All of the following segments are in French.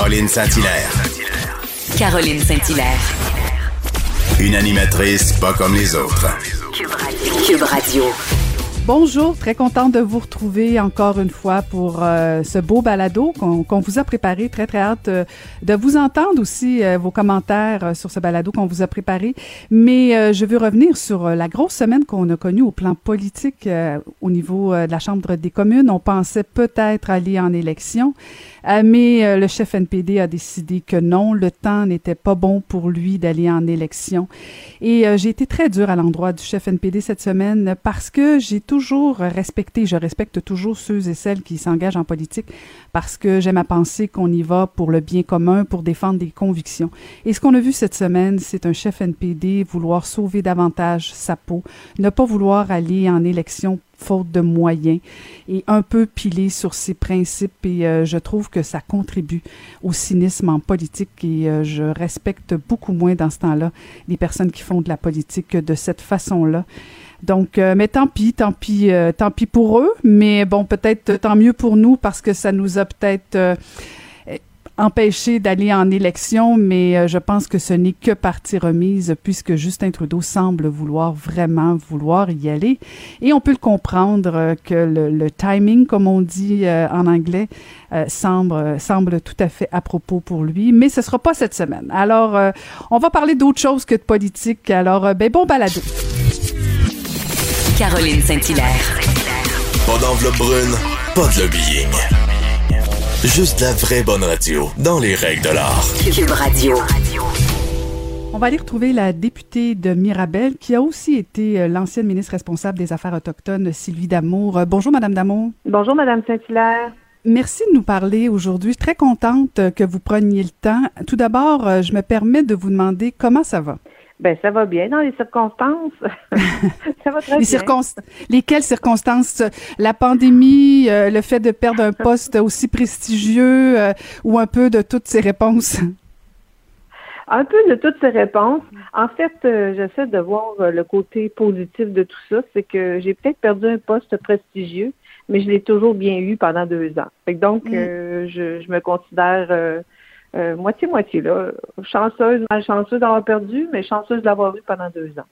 Caroline Saint-Hilaire. Caroline Saint-Hilaire. Une animatrice pas comme les autres. Cube Radio. Bonjour, très contente de vous retrouver encore une fois pour euh, ce beau balado qu'on vous a préparé. Très, très hâte euh, de vous entendre aussi euh, vos commentaires sur ce balado qu'on vous a préparé. Mais je veux revenir sur la grosse semaine qu'on a connue au plan politique au niveau de la Chambre des communes. On pensait peut-être aller en élection. Euh, mais euh, le chef NPD a décidé que non, le temps n'était pas bon pour lui d'aller en élection. Et euh, j'ai été très dur à l'endroit du chef NPD cette semaine parce que j'ai toujours respecté, je respecte toujours ceux et celles qui s'engagent en politique parce que j'aime à penser qu'on y va pour le bien commun, pour défendre des convictions. Et ce qu'on a vu cette semaine, c'est un chef NPD vouloir sauver davantage sa peau, ne pas vouloir aller en élection faute de moyens et un peu pilé sur ses principes et euh, je trouve que ça contribue au cynisme en politique et euh, je respecte beaucoup moins dans ce temps-là les personnes qui font de la politique de cette façon-là. Donc, euh, mais tant pis, tant pis, tant pis pour eux, mais bon, peut-être tant mieux pour nous parce que ça nous a peut-être empêcher d'aller en élection, mais euh, je pense que ce n'est que partie remise puisque Justin Trudeau semble vouloir vraiment vouloir y aller. Et on peut le comprendre euh, que le, timing, comme on dit euh, en anglais, semble, semble tout à fait à propos pour lui, mais ce sera pas cette semaine. Alors, on va parler d'autre chose que de politique. Alors, ben bon balado. Caroline Saint-Hilaire. Pas d'enveloppe brune, pas de lobbying. Juste la vraie bonne radio, dans les règles de l'art. Cube Radio. On va aller retrouver la députée de Mirabel, qui a aussi été euh, l'ancienne ministre responsable des Affaires autochtones, Sylvie Damour. Euh, bonjour, Madame Damour. Bonjour, Madame Saint-Hilaire. Merci de nous parler aujourd'hui. Je suis très contente que vous preniez le temps. Tout d'abord, euh, je me permets de vous demander comment ça va. Ben, ça va bien dans les circonstances. ça va très les bien. Lesquelles circonstances? La pandémie, euh, le fait de perdre un poste aussi prestigieux euh, ou un peu de toutes ces réponses? Un peu de toutes ces réponses. En fait, euh, j'essaie de voir le côté positif de tout ça. C'est que j'ai peut-être perdu un poste prestigieux, mais je l'ai toujours bien eu pendant deux ans. donc, mm. je, je, me considère euh, moitié-moitié, là. Chanceuse, malchanceuse d'avoir perdu, mais chanceuse d'avoir eu pendant deux ans.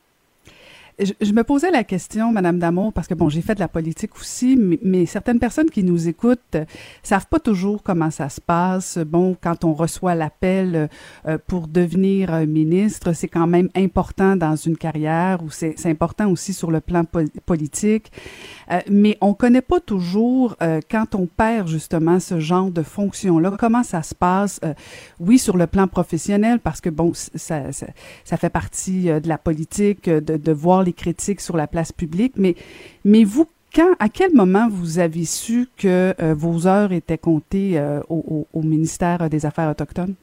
Je, me posais la question, Madame Damour, parce que bon, j'ai fait de la politique aussi, mais, certaines personnes qui nous écoutent euh, savent pas toujours comment ça se passe. Bon, quand on reçoit l'appel euh, pour devenir ministre, c'est quand même important dans une carrière ou c'est important aussi sur le plan politique. Euh, mais on connaît pas toujours euh, quand on perd justement ce genre de fonction-là, comment ça se passe. Euh, oui, sur le plan professionnel, parce que bon, ça, ça, ça fait partie de la politique, de, de, voir les critiques sur la place publique, mais, mais vous, quand, à quel moment vous avez su que vos heures étaient comptées au, au, ministère des Affaires autochtones?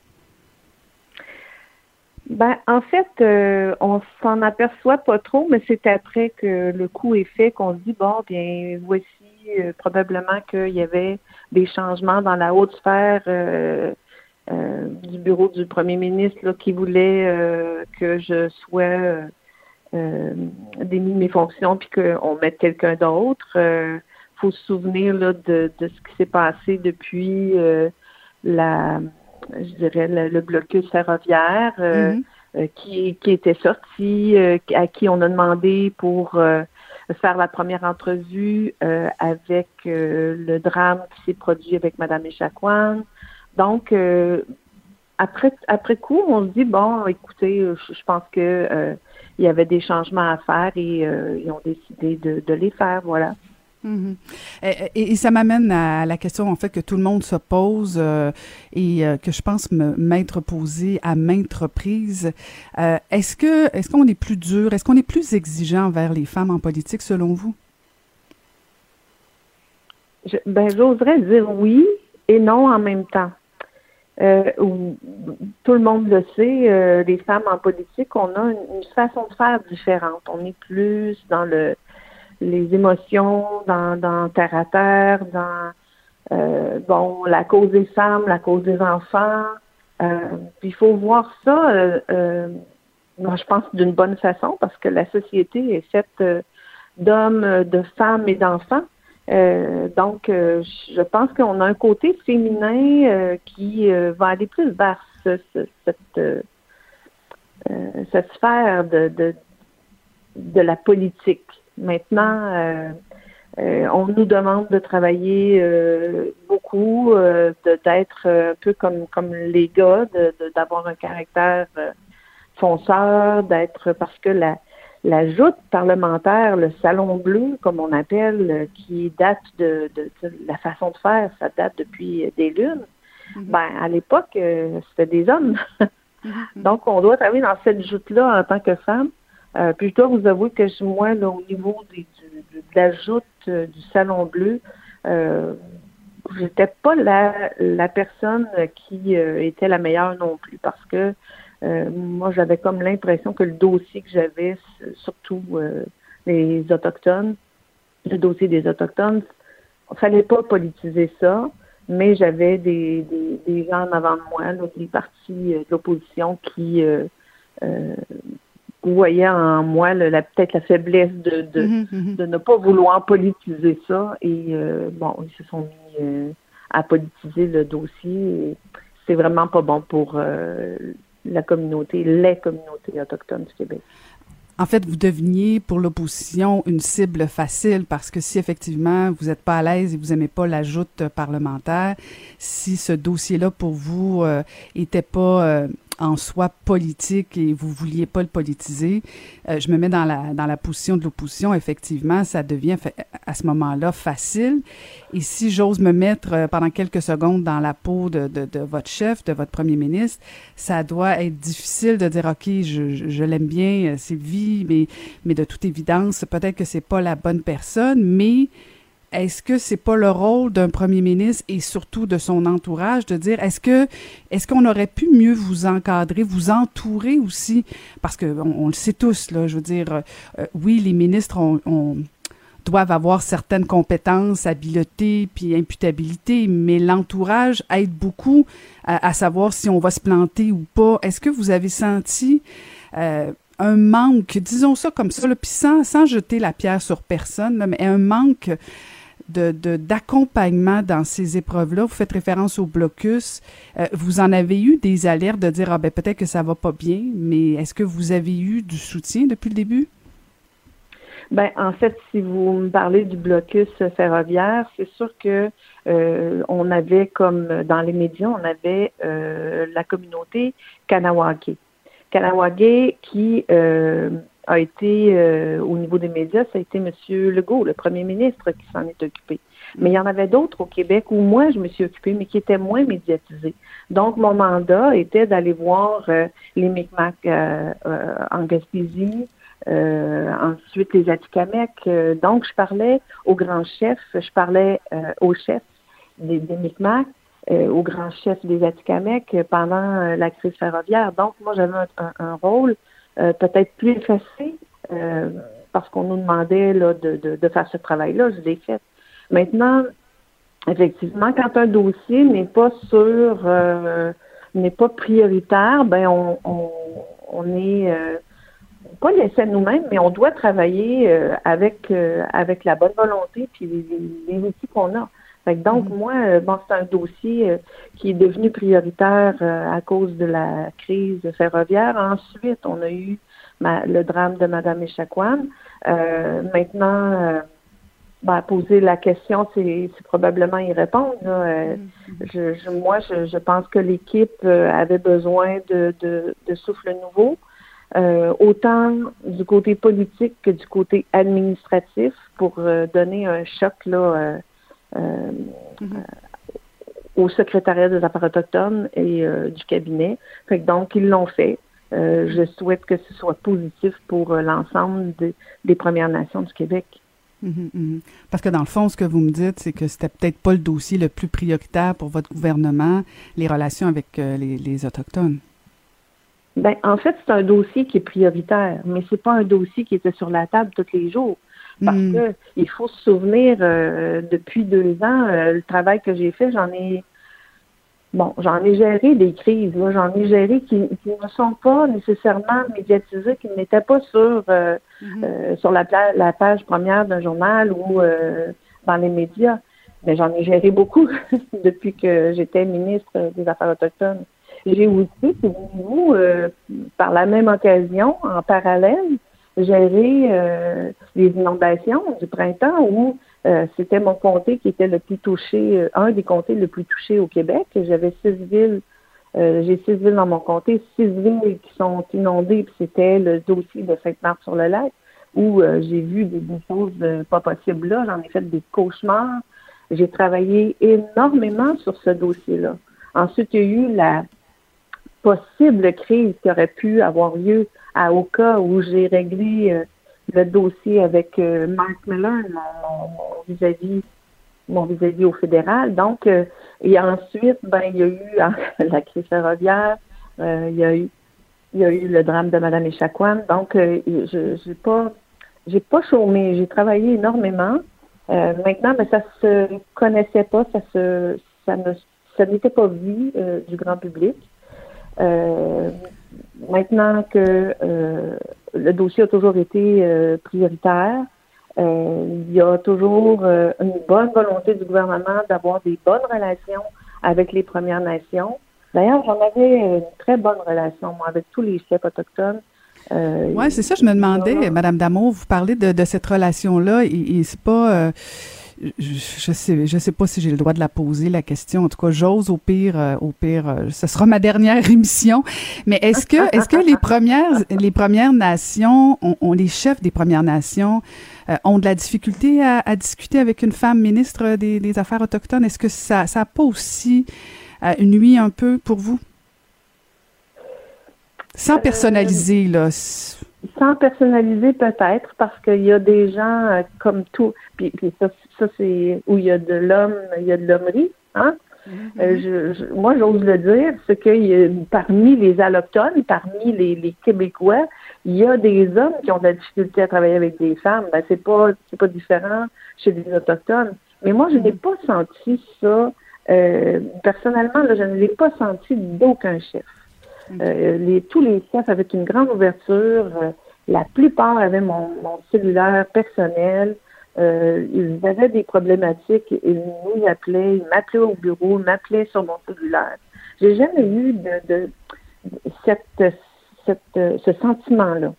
Ben, en fait, euh, on s'en aperçoit pas trop, mais c'est après que le coup est fait qu'on se dit bon, bien, voici euh, probablement qu'il y avait des changements dans la haute sphère euh, du bureau du premier ministre là, qui voulait que je sois démis de mes fonctions puis qu'on mette quelqu'un d'autre. Faut se souvenir là, de, de ce qui s'est passé depuis la je dirais, le, blocus ferroviaire euh, mhm. euh, qui, qui était sorti, euh, à qui on a demandé pour faire la première entrevue avec le drame qui s'est produit avec Madame Echaquan. Donc, après, après coup, on se dit, bon, écoutez, je, pense que il y avait des changements à faire et ils ont décidé de, de les faire, voilà. Mhm. et, ça m'amène à la question en fait que tout le monde se pose euh, et euh, que je pense m'être posée à maintes reprises. Euh, est-ce que est-ce qu'on est plus dur, est-ce qu'on est plus exigeant envers les femmes en politique selon vous? Je, Ben j'oserais dire oui et non en même temps. tout le monde le sait, les femmes en politique, on a une façon de faire différente. On est plus dans le les émotions dans, dans terre à terre, dans euh, bon la cause des femmes, la cause des enfants. Euh, puis il faut voir ça, euh, euh je pense, d'une bonne façon parce que la société est faite d'hommes, de femmes et d'enfants. donc, je pense qu'on a un côté féminin qui va aller plus vers cette, cette sphère de, de, de la politique. Maintenant, euh, on nous demande de travailler euh, beaucoup, euh, d'être un peu comme comme les gars, d'avoir un caractère fonceur, d'être parce que la la joute parlementaire, le salon bleu, comme on appelle, qui date de, de, la façon de faire, ça date depuis des lunes. Mm-hmm. Ben à l'époque, c'était des hommes. Mm-hmm. Donc on doit travailler dans cette joute-là en tant que femme. Puis je vous avouer que moi, là, au niveau des, de la joute euh, du Salon Bleu, euh, j'étais pas la, personne qui euh, était la meilleure non plus parce que euh, moi j'avais comme l'impression que le dossier que j'avais, surtout les autochtones, le dossier des autochtones, fallait pas politiser ça, mais j'avais des, gens en avant de moi, des partis de l'opposition qui vous voyez en moi peut-être la faiblesse de, de, mhm, mhm. de, ne pas vouloir politiser ça. Et euh, bon, ils se sont mis euh, à politiser le dossier. C'est vraiment pas bon pour euh, la communauté, les communautés autochtones du Québec. En fait, vous deveniez pour l'opposition une cible facile parce que si effectivement vous n'êtes pas à l'aise et vous aimez pas la joute parlementaire, si ce dossier-là pour vous euh, était pas en soi politique et vous vouliez pas le politiser, euh, je me mets dans la dans la position de l'opposition. Effectivement, ça devient à ce moment-là facile. Et si j'ose me mettre euh, pendant quelques secondes dans la peau de, de, de, votre chef, de votre premier ministre, ça doit être difficile de dire ok, je, je l'aime bien, euh, c'est vie, mais mais de toute évidence, peut-être que c'est pas la bonne personne, mais est-ce que c'est pas le rôle d'un premier ministre et surtout de son entourage de dire est-ce que est-ce qu'on aurait pu mieux vous encadrer, vous entourer aussi? Parce que on, le sait tous là, je veux dire euh, euh, oui les ministres doivent avoir certaines compétences, habiletés puis imputabilité, mais l'entourage aide beaucoup à, savoir si on va se planter ou pas. Est-ce que vous avez senti euh, un manque, disons ça comme ça, puis sans, sans jeter la pierre sur personne, mais un manque de, d'accompagnement dans ces épreuves-là. Vous faites référence au blocus. Euh, vous en avez eu des alertes de dire, ah ben peut-être que ça va pas bien, mais est-ce que vous avez eu du soutien depuis le début? Ben, en fait, si vous me parlez du blocus ferroviaire, c'est sûr que euh, on avait, comme dans les médias, on avait euh, la communauté Kanawake. Kanawake qui a été, euh, au niveau des médias, ça a été M. Legault, le premier ministre, qui s'en est occupé. Mais il y en avait d'autres au Québec où moi, je me suis occupée, mais qui étaient moins médiatisés. Donc, mon mandat était d'aller voir euh, les Micmacs euh, en Gaspésie, ensuite les Atikamekw. donc, je parlais aux grands chefs, je parlais aux chefs des, des Micmacs, aux grands chefs des Atikamekw pendant la crise ferroviaire. Donc, moi, j'avais un rôle euh, peut-être plus effacé euh, parce qu'on nous demandait là, de, de, de faire ce travail-là. Je l'ai fait. Maintenant, effectivement, quand un dossier n'est pas sur euh, n'est pas prioritaire, ben on, on, on est euh, pas laissé à nous-mêmes, mais on doit travailler avec avec la bonne volonté puis les, les outils qu'on a donc, mm. moi, euh, bon, c'est un dossier euh, qui est devenu prioritaire euh, à cause de la crise ferroviaire. Ensuite, on a eu le drame de Mme Echaquan. maintenant, ben, poser la question, c'est probablement y répondre. Mm. je, moi, je, pense que l'équipe avait besoin de, de, de souffle nouveau. autant du côté politique que du côté administratif pour donner un choc là, euh, mhm. au secrétariat des affaires autochtones et euh, du cabinet. donc, ils l'ont fait. Euh, je souhaite que ce soit positif pour l'ensemble des Premières Nations du Québec. Mhm, mhm. Parce que dans le fond, ce que vous me dites, c'est que c'était peut-être pas le dossier le plus prioritaire pour votre gouvernement, les relations avec les, les, autochtones. Ben, en fait, c'est un dossier qui est prioritaire, mais c'est pas un dossier qui était sur la table tous les jours. Parce hmm. que il faut se souvenir, euh, depuis deux ans, euh, le travail que j'ai fait, j'en ai bon, j'en ai géré des crises, j'en ai géré qui, ne sont pas nécessairement médiatisées, qui n'étaient pas sur euh, hmm. sur la, la page première d'un journal ou dans les médias. Mais j'en ai géré beaucoup depuis que j'étais ministre des Affaires autochtones. J'ai aussi, vous, euh, par la même occasion, en parallèle, géré euh, les inondations du printemps où euh, c'était mon comté qui était le plus touché, euh, un des comtés le plus touchés au Québec. J'avais six villes, j'ai six villes dans mon comté, six villes qui sont inondées, puis c'était le dossier de Sainte-Marthe-sur-le-Lac où j'ai vu des, des choses pas possibles là. J'en ai fait des cauchemars. J'ai travaillé énormément sur ce dossier-là. Ensuite, il y a eu la possible crise qui aurait pu avoir lieu à Oka où j'ai réglé euh, le dossier avec euh, Mark Miller, mon vis-à-vis mon vis-à-vis au fédéral. Donc, euh, et ensuite, ben, il y a eu la crise ferroviaire, il y a eu il y a eu le drame de Madame Echaquan. Donc, je j'ai pas j'ai pas chômé, j'ai travaillé énormément. maintenant, mais ça se connaissait pas, ça se ça ne ça n'était pas vu du grand public. Euh, maintenant que euh, le dossier a toujours été euh, prioritaire, il y a toujours une bonne volonté du gouvernement d'avoir des bonnes relations avec les Premières Nations. D'ailleurs, j'en avais une très bonne relation, moi, avec tous les chefs autochtones. Euh, oui, c'est ça, je me demandais, Madame Damour, vous parlez de, de cette relation-là, et, et c'est pas je, sais, je sais pas si j'ai le droit de la poser la question. En tout cas, j'ose. Au pire, euh, au pire, euh, ce sera ma dernière émission. Mais est-ce que, est-ce que les premières, les premières nations, ont, les chefs des premières nations euh, ont de la difficulté à, discuter avec une femme ministre des, Affaires autochtones? Est-ce que ça, ça a pas aussi nuit un peu pour vous? Sans personnaliser là. Sans personnaliser peut-être parce qu'il y a des gens comme tout. Puis, puis ça, ça, c'est où il y a de l'homme, il y a de l'hommerie. Hein? Mm-hmm. Euh, je, moi, j'ose le dire, c'est que parmi les allochtones, parmi les, Québécois, il y a des hommes qui ont de la difficulté à travailler avec des femmes. Ben, c'est pas c'est pas différent chez les autochtones. Mais moi, je n'ai mm-hmm. pas senti ça. Euh, personnellement, là, je ne l'ai pas senti d'aucun chef. Euh, les, tous les chefs avaient une grande ouverture. la plupart avaient mon, mon cellulaire personnel. Euh, ils avaient des problématiques, ils nous appelaient, ils m'appelaient au bureau, ils m'appelaient sur mon cellulaire. J'ai jamais eu de, de cette, cette, ce sentiment-là.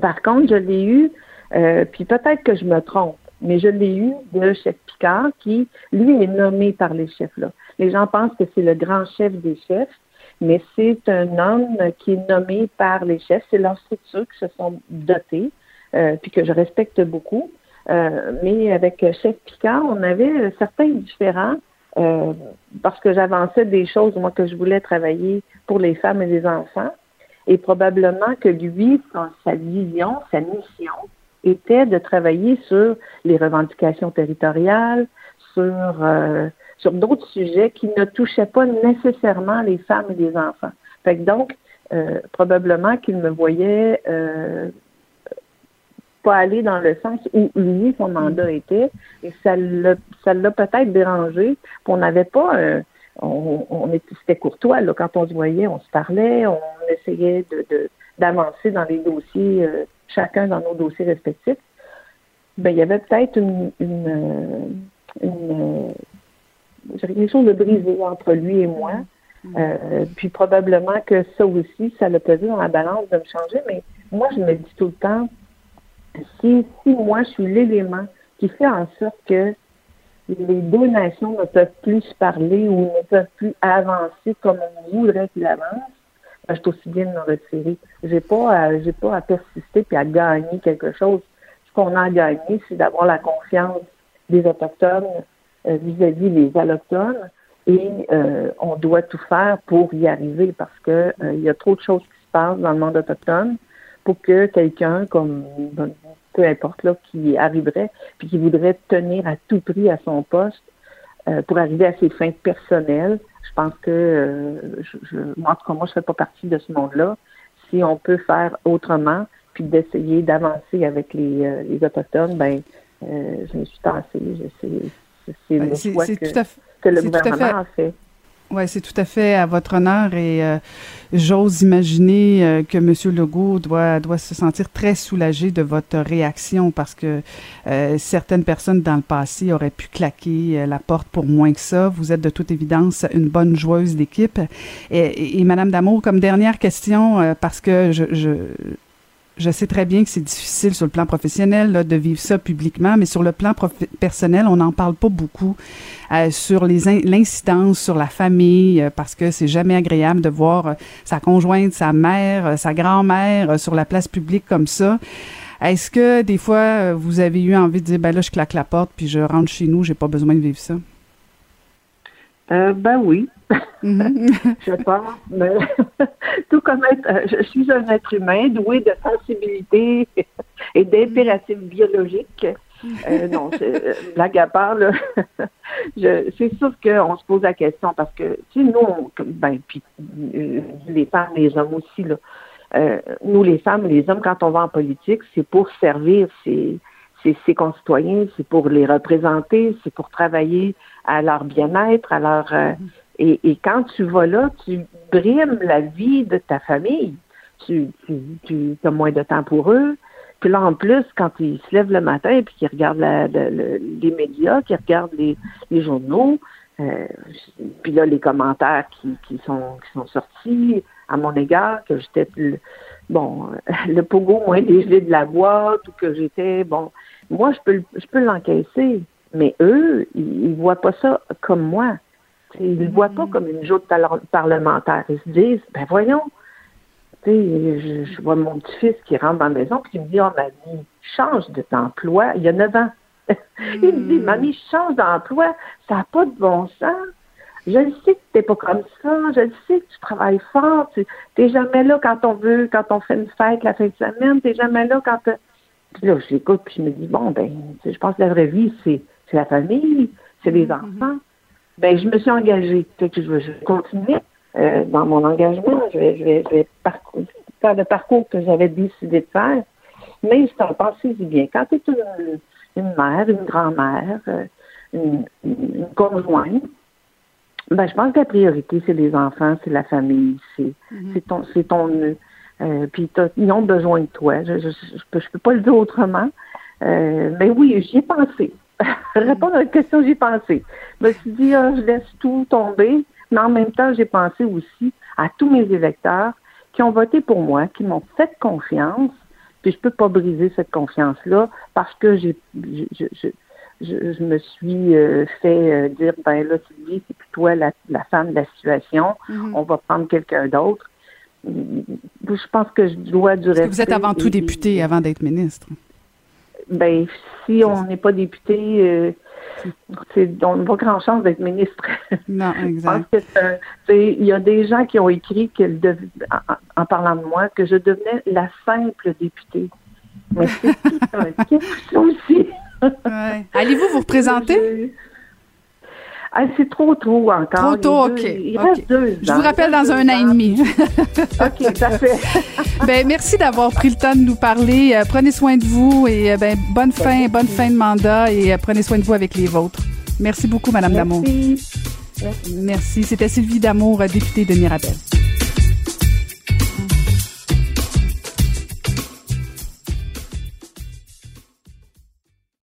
Par contre, je l'ai eu, euh, puis peut-être que je me trompe, mais je l'ai eu de chef Picard qui, lui, est nommé par les chefs-là. Les gens pensent que c'est le grand chef des chefs, mais c'est un homme qui est nommé par les chefs. C'est leur structure qui se sont dotés, euh, puis que je respecte beaucoup. Euh, mais avec Chef Picard, on avait certains différents euh, parce que j'avançais des choses, moi, que je voulais travailler pour les femmes et les enfants. Et probablement que lui, sa vision, sa mission, était de travailler sur les revendications territoriales, sur, sur d'autres sujets qui ne touchaient pas nécessairement les femmes et les enfants. Fait que donc, euh, probablement qu'il me voyait euh, pas aller dans le sens où lui, son mandat était, et ça l'a, peut-être dérangé. on n'avait pas, on, on était, c'était courtois là, quand on se voyait, on se parlait, on essayait d'avancer dans les dossiers, euh, chacun dans nos dossiers respectifs. Ben, il y avait peut-être une, quelque chose de brisé entre lui et moi. Mm. Euh, puis probablement que ça aussi, ça l'a pesé dans la balance de me changer, mais moi, je me dis tout le temps, si, si moi je suis l'élément qui fait en sorte que les deux nations ne peuvent plus se parler ou ne peuvent plus avancer comme on voudrait qu'ils avancent, ben, je suis aussi bien de me retirer. J'ai pas j'ai pas à persister puis à gagner quelque chose. Ce qu'on a à gagner, c'est d'avoir la confiance des autochtones vis-à-vis des allochtones et euh, on doit tout faire pour y arriver parce que euh, il y a trop de choses qui se passent dans le monde autochtone pour que quelqu'un comme peu importe là qui arriverait puis qui voudrait tenir à tout prix à son poste euh, pour arriver à ses fins personnelles. Je pense que euh, je, je, moi, en tout cas, moi, je fais pas partie de ce monde-là. Si on peut faire autrement, puis d'essayer d'avancer avec les, euh, les autochtones, ben je me suis tassée. C'est le choix que, que, le gouvernement a fait. Oui, c'est tout à fait à votre honneur et euh, j'ose imaginer euh, que M. Legault doit, doit se sentir très soulagé de votre réaction parce que euh, certaines personnes dans le passé auraient pu claquer la porte pour moins que ça. Vous êtes de toute évidence une bonne joueuse d'équipe. Et, et, et, Madame Damour, comme dernière question, parce que je, je je sais très bien que c'est difficile sur le plan professionnel là, de vivre ça publiquement, mais sur le plan personnel, on n'en parle pas beaucoup euh, sur l'incidence sur la famille, euh, parce que c'est jamais agréable de voir euh, sa conjointe, sa mère, euh, sa grand-mère euh, sur la place publique comme ça. Est-ce que des fois vous avez eu envie de dire ben là je claque la porte puis je rentre chez nous, j'ai pas besoin de vivre ça? Euh, ben oui. Mm-hmm. je pense. Mais tout comme être, euh, je suis un être humain doué de sensibilité et d'impératifs biologiques. Euh, non, euh, blague à part, là, c'est sûr qu'on se pose la question parce que, tu sais, nous, on, ben, puis euh, les femmes, les hommes aussi, là, euh, nous, les femmes, les hommes, quand on va en politique, c'est pour servir ses, ses, ses concitoyens, c'est pour les représenter, c'est pour travailler à leur bien-être, à leur euh, et, et, quand tu vas là, tu brimes la vie de ta famille. Tu, tu, tu as moins de temps pour eux. Puis là, en plus, quand ils se lèvent le matin et puis qu'ils regardent la, la, la, les médias, qu'ils regardent les, les journaux, euh, puis là, les commentaires qui, qui, sont, qui sont sortis à mon égard, que j'étais bon, le pogo moins dégelé de la boîte ou que j'étais, bon, moi, je peux, je peux l'encaisser. Mais eux, ils, ils voient pas ça comme moi. Ils ne le voient pas comme une joute parlementaire. Ils se disent, ben voyons, tu sais, je, je, vois mon petit-fils qui rentre dans la maison puis il me dit, oh mamie, change d'emploi. Il y a 9 ans. il me dit, mamie, change d'emploi. Ça n'a pas de bon sens. Je le sais que tu n'es pas comme ça. Je le sais que tu travailles fort. Tu n'es jamais là quand on veut, quand on fait une fête la fin de semaine. Tu n'es jamais là quand... Puis là, j'écoute puis je me dis, bon, ben, je pense que la vraie vie, c'est c'est la famille, c'est les mm-hmm. enfants. Ben, je me suis engagée. que je vais, je vais continuer euh, dans mon engagement. Je vais, je vais, je vais parcours, faire le parcours que j'avais décidé de faire. Mais je t'en pensais bien. Quand tu es une, une, mère, une grand-mère, euh, une, une, conjointe, ben, je pense que la priorité, c'est les enfants, c'est la famille, c'est mm-hmm. ton, c'est ton nœud. Euh, puis ils ont besoin de toi. Je, je, peux, je peux pas le dire autrement. Euh, mais oui, j'y ai pensé. Répondre à la question, j'y pensé. Je me suis dit, ah, je laisse tout tomber, mais en même temps, j'ai pensé aussi à tous mes électeurs qui ont voté pour moi, qui m'ont fait confiance, puis je peux pas briser cette confiance-là parce que j'ai, je, je, je, je, me suis euh, fait euh, dire, ben là, Sylvie, c'est plus toi la, la femme de la situation, mm-hmm. on va prendre quelqu'un d'autre. Je pense que je dois du respect. Vous êtes avant tout député avant d'être ministre ben si on n'est pas député, euh, on n'a pas grand chance d'être ministre. Non, exact. Il y a des gens qui ont écrit en, en, parlant de moi que je devenais la simple députée. Mais c'est tout un aussi? Ouais. Allez-vous vous représenter? Ah, c'est trop tôt encore. Trop tôt, OK. il okay. reste deux Je vous rappelle dans un an et demi. OK, ça fait. ben, merci d'avoir pris le temps de nous parler. Euh, prenez soin de vous et euh, ben, bonne fin, bonne fin de mandat et euh, prenez soin de vous avec les vôtres. Merci beaucoup, Madame Damour. Merci. Merci. C'était Sylvie Damour, députée de Mirabel.